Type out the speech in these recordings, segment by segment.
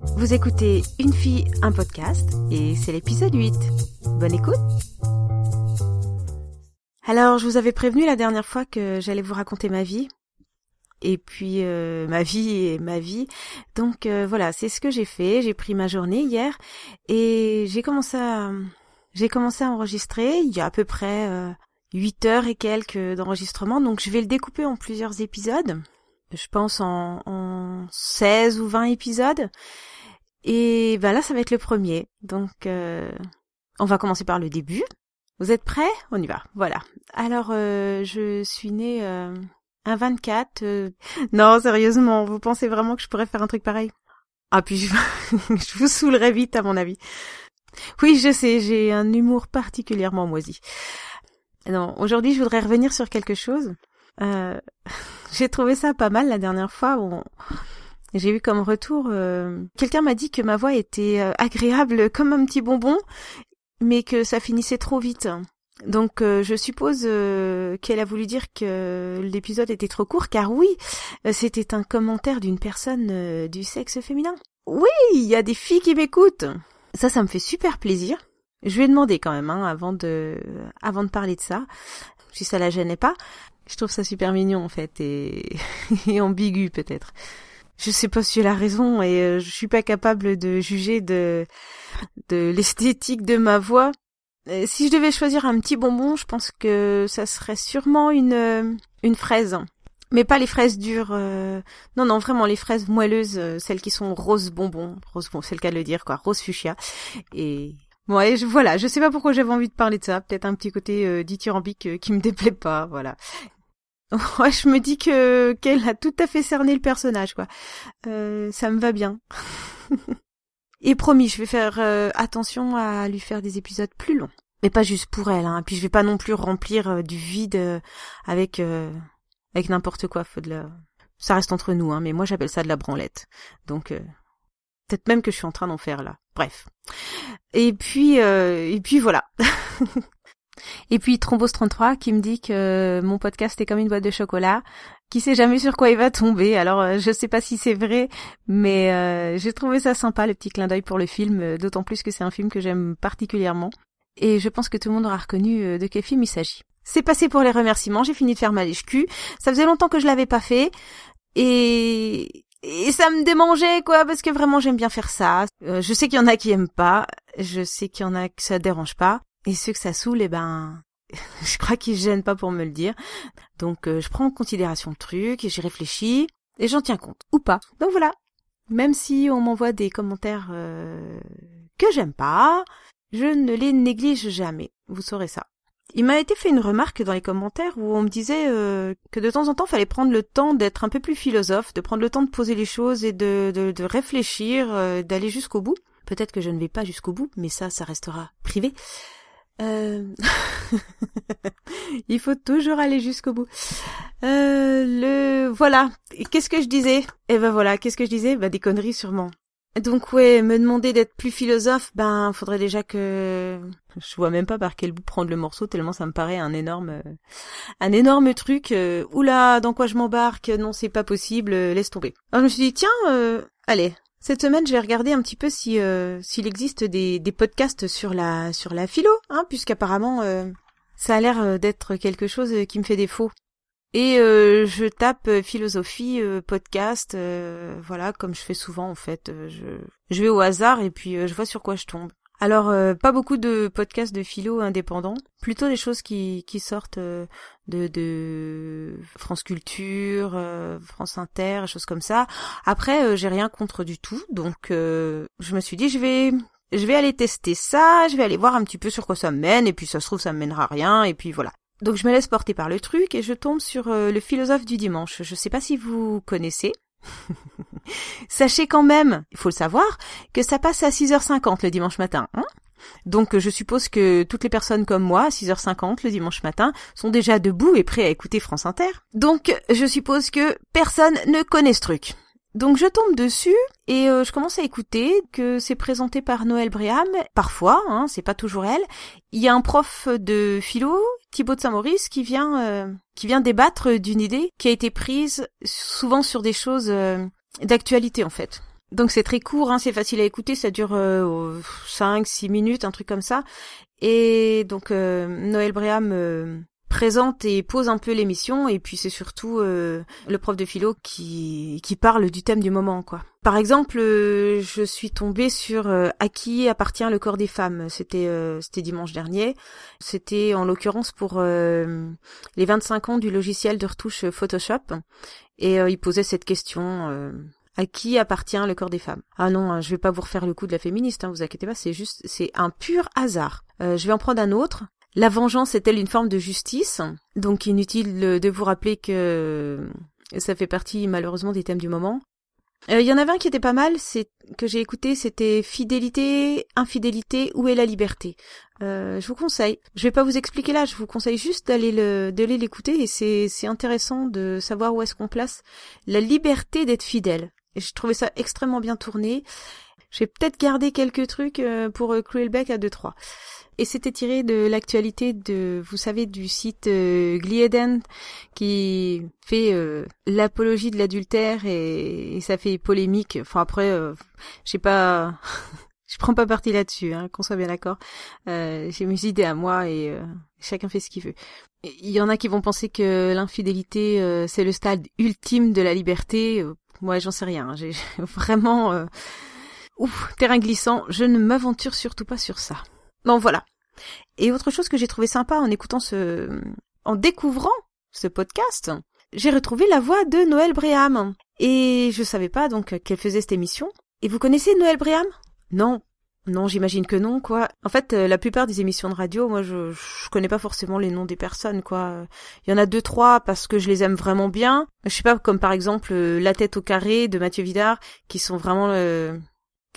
Vous écoutez Une fille, un podcast et c'est l'épisode 8. Bonne écoute Alors, je vous avais prévenu la dernière fois que j'allais vous raconter ma vie. Et puis euh, ma vie et ma vie. Donc euh, voilà, c'est ce que j'ai fait. J'ai pris ma journée hier et j'ai commencé à j'ai commencé à enregistrer. Il y a à peu près euh, 8 heures et quelques d'enregistrement. Donc je vais le découper en plusieurs épisodes je pense en, en 16 ou 20 épisodes. Et ben là, ça va être le premier. Donc, euh, on va commencer par le début. Vous êtes prêts? On y va. Voilà. Alors, euh, je suis née euh, un 24. Euh, non, sérieusement, vous pensez vraiment que je pourrais faire un truc pareil? Ah, puis je, je vous saoulerai vite, à mon avis. Oui, je sais, j'ai un humour particulièrement moisi. Non, aujourd'hui, je voudrais revenir sur quelque chose. Euh, j'ai trouvé ça pas mal la dernière fois. Où j'ai eu comme retour, euh, quelqu'un m'a dit que ma voix était euh, agréable comme un petit bonbon, mais que ça finissait trop vite. Donc je suppose qu'elle a voulu dire que l'épisode était trop court, car oui, c'était un commentaire d'une personne du sexe féminin. Oui, il y a des filles qui m'écoutent. Ça, ça me fait super plaisir. Je lui ai demandé quand même, hein, avant de, avant de parler de ça, si ça la gênait pas. Je trouve ça super mignon en fait et, et ambigu peut-être. Je sais pas si elle a raison et euh, je suis pas capable de juger de de l'esthétique de ma voix. si je devais choisir un petit bonbon, je pense que ça serait sûrement une euh, une fraise. Mais pas les fraises dures. Euh, non, non, vraiment les fraises moelleuses, celles qui sont rose bonbon. Rose bon, c'est le cas de le dire, quoi. Rose fuchsia. Et Ouais, je, voilà, je sais pas pourquoi j'avais envie de parler de ça. Peut-être un petit côté euh, dithyrambique qui me déplaît pas, voilà. Ouais, je me dis que qu'elle a tout à fait cerné le personnage, quoi. Euh, ça me va bien. Et promis, je vais faire euh, attention à lui faire des épisodes plus longs. Mais pas juste pour elle, hein. Puis je vais pas non plus remplir euh, du vide euh, avec avec n'importe quoi. Faut de la... Ça reste entre nous, hein. Mais moi j'appelle ça de la branlette. Donc peut-être même que je suis en train d'en faire là. Bref. Et puis et puis voilà. Et puis Thrombos33 qui me dit que mon podcast est comme une boîte de chocolat, qui sait jamais sur quoi il va tomber. Alors euh, je sais pas si c'est vrai, mais euh, j'ai trouvé ça sympa le petit clin d'œil pour le film, euh, d'autant plus que c'est un film que j'aime particulièrement. Et je pense que tout le monde aura reconnu de quel film il s'agit. C'est passé pour les remerciements, j'ai fini de faire ma lèche-cul. Ça faisait longtemps que je l'avais pas fait. Et et ça me démangeait quoi parce que vraiment j'aime bien faire ça. je sais qu'il y en a qui aiment pas, je sais qu'il y en a que ça dérange pas, et ceux que ça saoule, eh ben, je crois qu'ils gênent pas pour me le dire. Donc euh, je prends en considération le truc et j'y réfléchis et j'en tiens compte ou pas. Donc voilà. Même si on m'envoie des commentaires euh, que j'aime pas, je ne les néglige jamais. Vous saurez ça. Il m'a été fait une remarque dans les commentaires où on me disait euh, que de temps en temps, fallait prendre le temps d'être un peu plus philosophe, de prendre le temps de poser les choses et de, de, de réfléchir, d'aller jusqu'au bout. Peut-être que je ne vais pas jusqu'au bout, mais ça, ça restera privé. Euh... Il faut toujours aller jusqu'au bout. Euh, le voilà. Qu'est-ce que je disais? Eh ben voilà. Qu'est-ce que je disais? Bah des conneries sûrement. Donc ouais, me demander d'être plus philosophe, ben faudrait déjà que je vois même pas par quel bout prendre le morceau tellement ça me paraît un énorme euh, un énorme truc. Euh... Oula, dans quoi je m'embarque? Non, c'est pas possible. Euh, laisse tomber. Alors je me suis dit tiens, euh, allez, cette semaine, je vais regarder un petit peu si euh, s'il existe des, podcasts sur la sur la philo, hein, puisqu'apparemment euh, ça a l'air euh, d'être quelque chose qui me fait défaut. Et je tape philosophie podcast, voilà, comme je fais souvent en fait. je je vais au hasard et puis je vois sur quoi je tombe. Alors, euh, pas beaucoup de podcasts de philo indépendants, plutôt des choses qui, qui sortent euh, de, de France Culture, euh, France Inter, choses comme ça. Après, j'ai rien contre du tout, donc je me suis dit, je vais, je vais aller tester ça, je vais aller voir un petit peu sur quoi ça mène, et puis ça se trouve, ça mènera à rien, et puis voilà. Donc je me laisse porter par le truc et je tombe sur le philosophe du dimanche. Je sais pas si vous connaissez. Sachez quand même, il faut le savoir, que ça passe à 6h50 le dimanche matin. Hein donc je suppose que toutes les personnes comme moi, à 6h50 le dimanche matin, sont déjà debout et prêts à écouter France Inter. Donc je suppose que personne ne connaît ce truc. Donc je tombe dessus et euh, je commence à écouter que c'est présenté par Noël Bréham. Parfois, hein, c'est pas toujours elle. Il y a un prof de philo, Thibaut de Saint-Maurice, qui vient euh, qui vient débattre d'une idée qui a été prise souvent sur des choses euh, d'actualité en fait. Donc c'est très court, hein, c'est facile à écouter, ça dure euh, 5-6 minutes, un truc comme ça. Et donc euh, Noël Bréham euh, présente et pose un peu l'émission et puis c'est surtout euh, le prof de philo qui qui parle du thème du moment quoi. Par exemple, je suis tombée sur à qui appartient le corps des femmes? C'était c'était dimanche dernier. C'était en l'occurrence pour les 25 ans du logiciel de retouche Photoshop et il posait cette question à qui appartient le corps des femmes? Ah non, hein, je vais pas vous refaire le coup de la féministe, hein, vous inquiétez pas, c'est juste, c'est un pur hasard. Euh, je vais en prendre un autre. La vengeance est-elle une forme de justice? Donc inutile de vous rappeler que ça fait partie malheureusement des thèmes du moment. Il euh, y en avait un qui était pas mal, c'est que j'ai écouté, c'était fidélité, infidélité, où est la liberté? Euh, je vous conseille. Je vais pas vous expliquer là, je vous conseille juste d'aller le d'aller l'écouter et c'est c'est intéressant de savoir où est-ce qu'on place la liberté d'être fidèle. Et je trouvais ça extrêmement bien tourné. J'ai peut-être gardé quelques trucs euh, pour euh, Cruelbeck à 2-3. Et c'était tiré de l'actualité de, vous savez, du site euh, Glieden qui fait euh, l'apologie de l'adultère et, ça fait polémique. Enfin après, euh, je sais pas, je prends pas parti là-dessus, hein, qu'on soit bien d'accord. J'ai mes idées à moi et chacun fait ce qu'il veut. Il y en a qui vont penser que l'infidélité c'est le stade ultime de la liberté. Moi, j'en sais rien. J'ai vraiment ouf terrain glissant. Je ne m'aventure surtout pas sur ça. Bon voilà. Et autre chose que j'ai trouvé sympa en écoutant ce, en découvrant ce podcast, j'ai retrouvé la voix de Noël Bréham. Et je savais pas donc qu'elle faisait cette émission. Et vous connaissez Noël Bréham? Non. Non, j'imagine que non, quoi. En fait, euh, la plupart des émissions de radio, moi, je, je connais pas forcément les noms des personnes, quoi. Il y en a deux, trois parce que je les aime vraiment bien. Je sais pas, comme par exemple euh, La tête au carré de Mathieu Vidard, qui sont vraiment euh,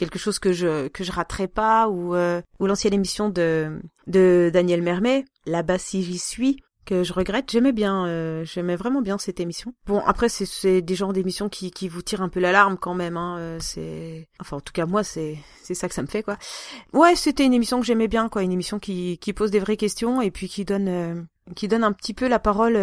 quelque chose que je que je raterai pas ou euh, ou l'ancienne émission de de Daniel Mermet là-bas si j'y suis que je regrette. J'aimais bien euh, j'aimais vraiment bien cette émission. Bon après c'est des genres d'émissions qui qui vous tirent un peu l'alarme quand même hein euh, c'est enfin en tout cas moi c'est c'est ça que ça me fait quoi. Ouais c'était une émission que j'aimais bien quoi une émission qui qui pose des vraies questions et puis qui donne qui donne un petit peu la parole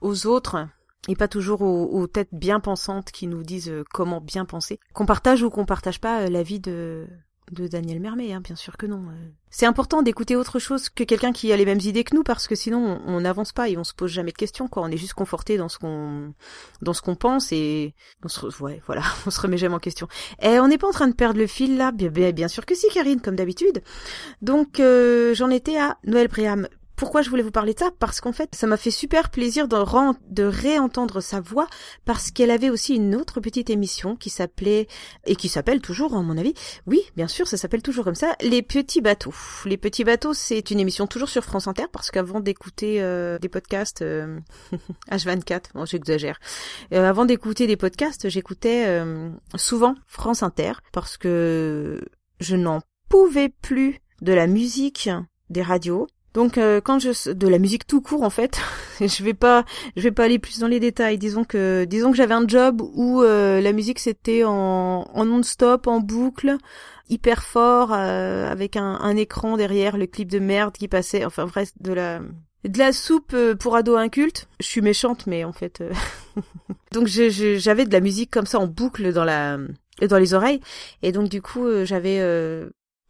aux autres et pas toujours aux, têtes bien pensantes qui nous disent euh, comment bien penser. Qu'on partage ou qu'on partage pas euh, l'avis de de Daniel Mermet, hein, bien sûr que non. Euh. C'est important d'écouter autre chose que quelqu'un qui a les mêmes idées que nous, parce que sinon on n'avance pas et on se pose jamais de questions, quoi. On est juste conforté dans ce qu'on dans ce qu'on pense et on se ouais voilà, on se remet jamais en question. Et on n'est pas en train de perdre le fil là, bien, bien, sûr que si, Karine, comme d'habitude. Donc j'en étais à Noël Préam pourquoi je voulais vous parler de ça? Parce qu'en fait, ça m'a fait super plaisir de, réentendre sa voix parce qu'elle avait aussi une autre petite émission qui s'appelait et qui s'appelle toujours, à mon avis. Oui, bien sûr, ça s'appelle toujours comme ça. Les petits bateaux. Les petits bateaux, c'est une émission toujours sur France Inter parce qu'avant d'écouter euh, des podcasts H24, bon, j'exagère. Euh, avant d'écouter des podcasts, j'écoutais euh, souvent France Inter parce que je n'en pouvais plus de la musique des radios donc euh, quand je de la musique tout court en fait, je vais pas je vais pas aller plus dans les détails. Disons que disons que j'avais un job où euh, la musique c'était en, en non-stop, en boucle, hyper fort, euh, avec un, un, écran derrière, le clip de merde qui passait. Enfin bref, de la de la soupe pour ados incultes. Je suis méchante, mais en fait. donc j'avais de la musique comme ça en boucle dans la dans les oreilles, et donc du coup j'avais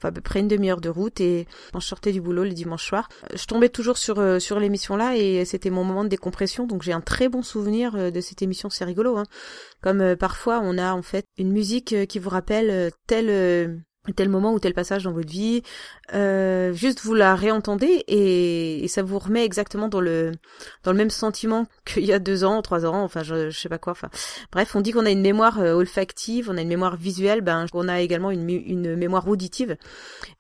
à peu près une demi-heure de route et quand je sortais du boulot le dimanche soir, je tombais toujours sur euh, sur l'émission là et c'était mon moment de décompression donc j'ai un très bon souvenir euh, de cette émission, c'est rigolo hein. Comme euh, parfois on a en fait une musique qui vous rappelle tel tel moment ou tel passage dans votre vie, euh, juste vous la réentendez et, ça vous remet exactement dans le dans le même sentiment qu'il y a deux ans, trois ans, enfin je, je sais pas quoi. Enfin bref, on dit qu'on a une mémoire euh, olfactive, on a une mémoire visuelle, ben on a également une, une mémoire auditive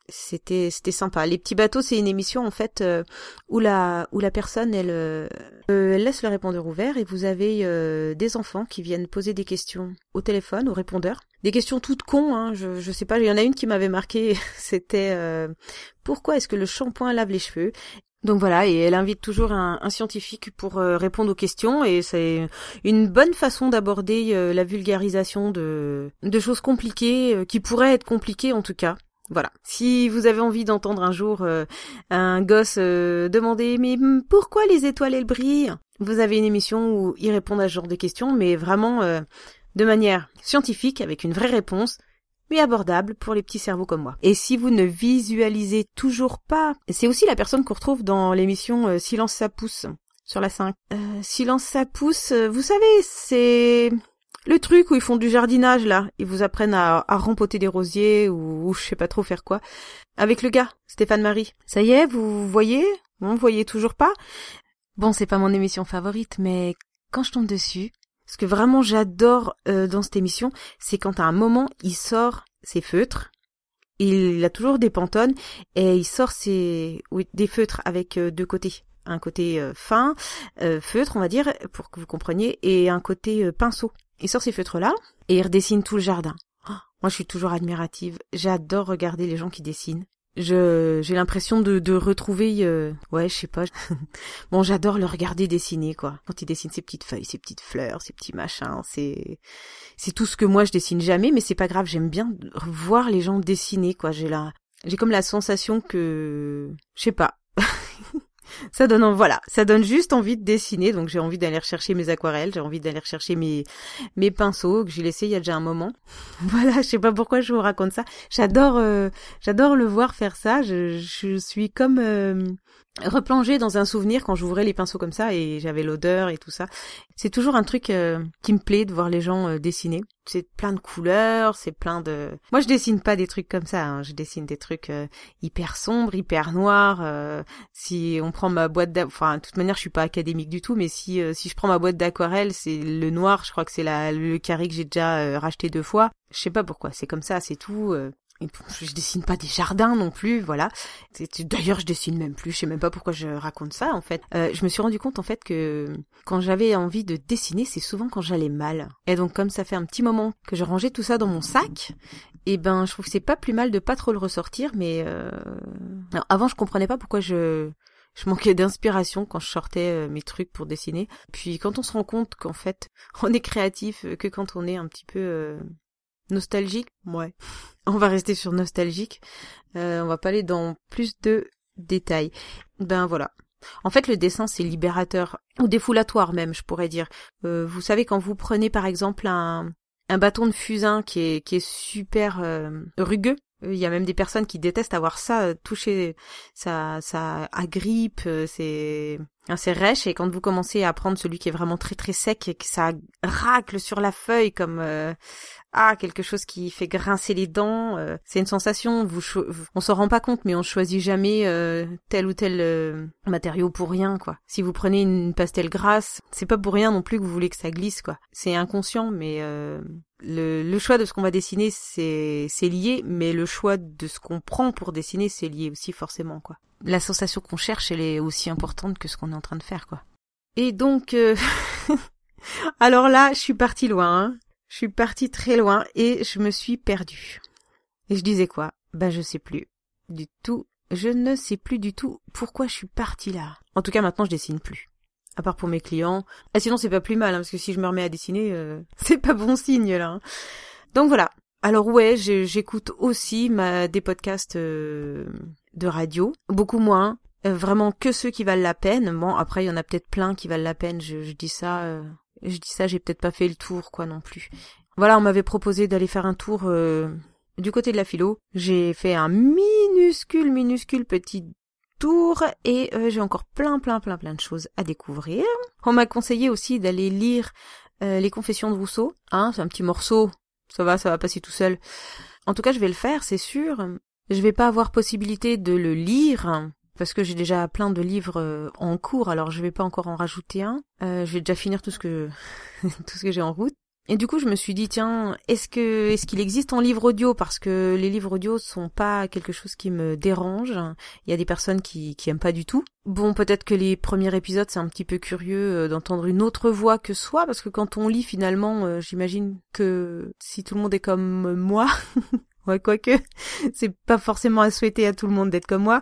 c'était c'était sympa. Les petits bateaux, c'est une émission en fait euh, où la où la personne elle, euh, elle laisse le répondeur ouvert et vous avez euh, des enfants qui viennent poser des questions au téléphone au répondeur. Des questions toutes cons, hein, je je sais pas, il y en a une qui m'avait marqué, c'était pourquoi est-ce que le shampoing lave les cheveux? Donc voilà, et elle invite toujours un, un scientifique pour répondre aux questions, et c'est une bonne façon d'aborder la vulgarisation de, de choses compliquées, qui pourraient être compliquées en tout cas. Voilà. Si vous avez envie d'entendre un jour euh, un gosse euh, demander mais pourquoi les étoiles elles brillent, vous avez une émission où ils répondent à ce genre de questions, mais vraiment euh, de manière scientifique, avec une vraie réponse, mais abordable pour les petits cerveaux comme moi. Et si vous ne visualisez toujours pas, c'est aussi la personne qu'on retrouve dans l'émission Silence ça pousse sur la 5. Euh, Silence ça pousse, vous savez, c'est le truc où ils font du jardinage là, ils vous apprennent à, à rempoter des rosiers ou, je sais pas trop faire quoi. Avec le gars, Stéphane Marie. Ça y est, vous voyez? Vous voyez toujours pas? Bon, c'est pas mon émission favorite, mais quand je tombe dessus, ce que vraiment j'adore euh, dans cette émission, c'est quand à un moment il sort ses feutres. Il a toujours des pantones et il sort ses oui, des feutres avec euh, deux côtés. Un côté euh, fin, feutre on va dire, pour que vous compreniez, et un côté pinceau. Il sort ces feutres-là et il redessine tout le jardin. Oh, moi je suis toujours admirative. J'adore regarder les gens qui dessinent. Je j'ai l'impression de, de retrouver euh, ouais je sais pas. Bon j'adore le regarder dessiner quoi. Quand il dessine ses petites feuilles ses petites fleurs ses petits machins c'est c'est tout ce que moi je dessine jamais mais c'est pas grave. J'aime bien voir les gens dessiner quoi. J'ai la j'ai comme la sensation que je sais pas ça donne voilà, ça donne juste envie de dessiner. Donc j'ai envie d'aller chercher mes aquarelles, j'ai envie d'aller chercher mes mes pinceaux que j'ai laissés il y a déjà un moment. voilà, je sais pas pourquoi je vous raconte ça. J'adore euh, j'adore le voir faire ça. Je, je suis comme euh, replonger dans un souvenir quand j'ouvrais les pinceaux comme ça et j'avais l'odeur et tout ça. C'est toujours un truc euh, qui me plaît de voir les gens euh, dessiner. C'est plein de couleurs, c'est plein de... Moi je dessine pas des trucs comme ça, hein. je dessine des trucs euh, hyper sombres, hyper noirs. si on prend ma boîte. Enfin, de toute manière je suis pas académique du tout, mais si si je prends ma boîte d'aquarelle, c'est le noir, je crois que c'est la le carré que j'ai déjà racheté deux fois. Je sais pas pourquoi, c'est comme ça, c'est tout. Je dessine pas des jardins non plus, voilà. D'ailleurs, je dessine même plus. Je sais même pas pourquoi je raconte ça en fait. Euh, je me suis rendu compte en fait que quand j'avais envie de dessiner, c'est souvent quand j'allais mal. Et donc comme ça fait un petit moment que je rangeais tout ça dans mon sac, et eh ben je trouve que c'est pas plus mal de pas trop le ressortir. Mais euh... avant, je comprenais pas pourquoi je je manquais d'inspiration quand je sortais euh, mes trucs pour dessiner. Puis quand on se rend compte qu'en fait, on est créatif que quand on est un petit peu euh, Nostalgique? Ouais. On va rester sur nostalgique. Euh, on va pas aller dans plus de détails. Ben voilà. En fait, le dessin, c'est libérateur, ou défoulatoire même, je pourrais dire. Euh, vous savez, quand vous prenez par exemple un, un bâton de fusain qui est, qui est super euh, rugueux, il y a même des personnes qui détestent avoir ça touché, ça, ça agrippe, c'est, c'est rêche. Et quand vous commencez à prendre celui qui est vraiment très très sec et que ça racle sur la feuille comme ah quelque chose qui fait grincer les dents. Euh, c'est une sensation. Vous, on s'en rend pas compte, mais on choisit jamais euh, tel ou tel euh, matériau pour rien, quoi. Si vous prenez une pastel grasse, c'est pas pour rien non plus que vous voulez que ça glisse, quoi. C'est inconscient, mais le, le, choix de ce qu'on va dessiner, c'est c'est lié, mais le choix de ce qu'on prend pour dessiner, c'est lié aussi forcément, quoi. La sensation qu'on cherche, elle est aussi importante que ce qu'on est en train de faire, quoi. Et donc, alors là, je suis partie loin. Hein. Je suis partie très loin et je me suis perdue. Et je disais quoi? Ben je sais plus. Du tout. Je ne sais plus du tout pourquoi je suis partie là. En tout cas maintenant je dessine plus. À part pour mes clients. Ah sinon c'est pas plus mal hein, parce que si je me remets à dessiner, euh, c'est pas bon signe là. Hein. Donc voilà. Alors ouais, j'écoute aussi ma, des podcasts euh, de radio, beaucoup moins, euh, vraiment que ceux qui valent la peine. Bon après il y en a peut-être plein qui valent la peine. Je dis ça je dis ça, j'ai peut-être pas fait le tour, quoi, non plus. Voilà, on m'avait proposé d'aller faire un tour euh, du côté de la philo. J'ai fait un minuscule, minuscule petit tour et euh, j'ai encore plein, plein, plein, plein de choses à découvrir. On m'a conseillé aussi d'aller lire euh, les Confessions de Rousseau. Hein, c'est un petit morceau. Ça va, ça va passer tout seul. En tout cas, je vais le faire, c'est sûr. Je vais pas avoir possibilité de le lire parce que j'ai déjà plein de livres euh, en cours, alors je vais pas encore en rajouter un. Euh, je vais déjà finir tout ce que tout ce que j'ai en route. Et du coup, je me suis dit tiens, est-ce que est-ce qu'il existe en livre audio? Parce que les livres audio sont pas quelque chose qui me dérange. Il y a des personnes qui qui aiment pas du tout. Bon, peut-être que les premiers épisodes c'est un petit peu curieux euh, d'entendre une autre voix que soi parce que quand on lit finalement, j'imagine que si tout le monde est comme moi, Ouais, quoique, c'est pas forcément à souhaiter à tout le monde d'être comme moi.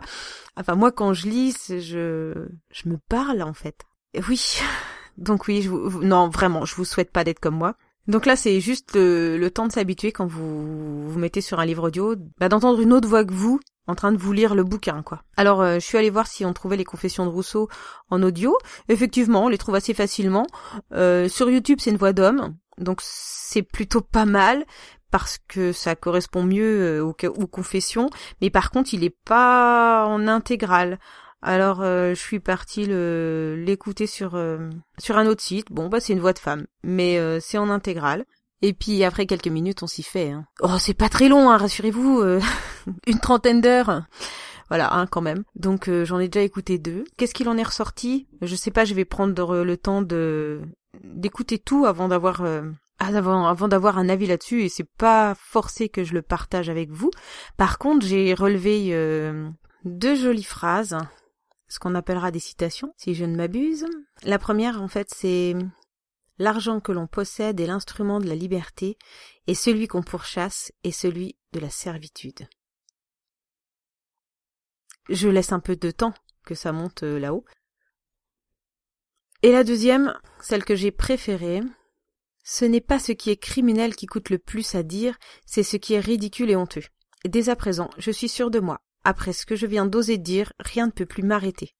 Enfin, moi, quand je lis, je, je me parle, en fait. Oui. Donc oui, je non, vraiment, je vous souhaite pas d'être comme moi. Donc là, c'est juste le, temps de s'habituer quand vous vous mettez sur un livre audio, bah, d'entendre une autre voix que vous en train de vous lire le bouquin, quoi. Alors, euh, je suis allée voir si on trouvait les confessions de Rousseau en audio. Effectivement, on les trouve assez facilement. Euh, sur YouTube, c'est une voix d'homme. Donc c'est plutôt pas mal parce que ça correspond mieux aux, aux confessions, mais par contre il est pas en intégrale. Alors je suis partie l'écouter sur sur un autre site. Bon bah c'est une voix de femme, mais c'est en intégrale. Et puis après quelques minutes, on s'y fait. Hein. Oh, c'est pas très long, hein, rassurez-vous, euh, une trentaine d'heures. Voilà, hein, quand même. Donc euh, j'en ai déjà écouté deux. Qu'est-ce qu'il en est ressorti? Je sais pas, je vais prendre le temps de d'écouter tout avant d'avoir euh, avant, avant d'avoir un avis là-dessus et c'est pas forcé que je le partage avec vous. Par contre, j'ai relevé deux jolies phrases, ce qu'on appellera des citations, si je ne m'abuse. La première, en fait, c'est L'argent que l'on possède est l'instrument de la liberté, et celui qu'on pourchasse est celui de la servitude. Je laisse un peu de temps que ça monte euh, là-haut. Et la deuxième, celle que j'ai préférée, ce n'est pas ce qui est criminel qui coûte le plus à dire, c'est ce qui est ridicule et honteux. dès à présent, je suis sûr de moi. Après ce que je viens d'oser dire, rien ne peut plus m'arrêter.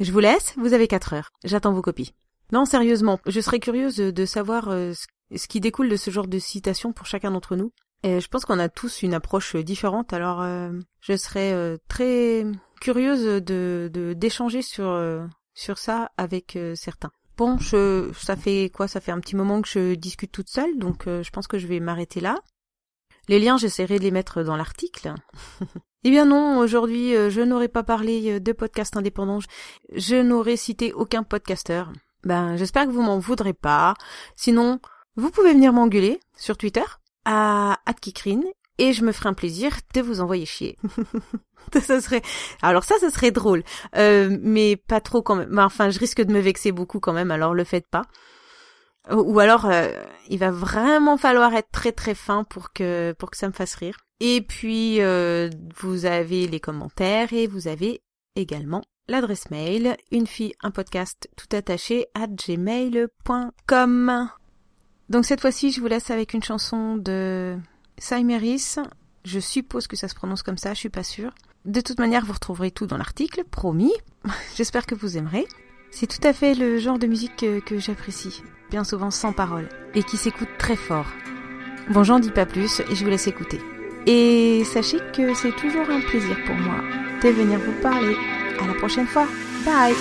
Je vous laisse, vous avez quatre heures. J'attends vos copies. Non, sérieusement, je serais curieuse de savoir euh, ce qui découle de ce genre de citation pour chacun d'entre nous. Je pense qu'on a tous une approche différente, alors euh, je serais euh, très curieuse de d'échanger sur ça avec certains. Bon, je, ça fait quoi Ça fait un petit moment que je discute toute seule, donc je pense que je vais m'arrêter là. Les liens, j'essaierai de les mettre dans l'article. eh bien non, aujourd'hui, je n'aurais pas parlé de podcast indépendant. Je n'aurais cité aucun podcasteur. Ben, j'espère que vous m'en voudrez pas. Sinon, vous pouvez venir m'engueuler sur Twitter à @kikrine et je me ferai un plaisir de vous envoyer chier. ça serait alors ça ça serait drôle euh, mais pas trop quand même ben, enfin je risque de me vexer beaucoup quand même alors le faites pas ou alors euh, il va vraiment falloir être très très fin pour que pour que ça me fasse rire et puis euh, vous avez les commentaires et vous avez également l'adresse mail une fille un podcast tout attaché à gmail.com. Donc cette fois-ci, je vous laisse avec une chanson de Saimeris. Je suppose que ça se prononce comme ça, je suis pas sûre. De toute manière, vous retrouverez tout dans l'article, promis. J'espère que vous aimerez. C'est tout à fait le genre de musique que, j'apprécie, bien souvent sans parole, et qui s'écoute très fort. Bon, j'en dis pas plus et je vous laisse écouter. Et sachez que c'est toujours un plaisir pour moi de venir vous parler. À la prochaine fois. Bye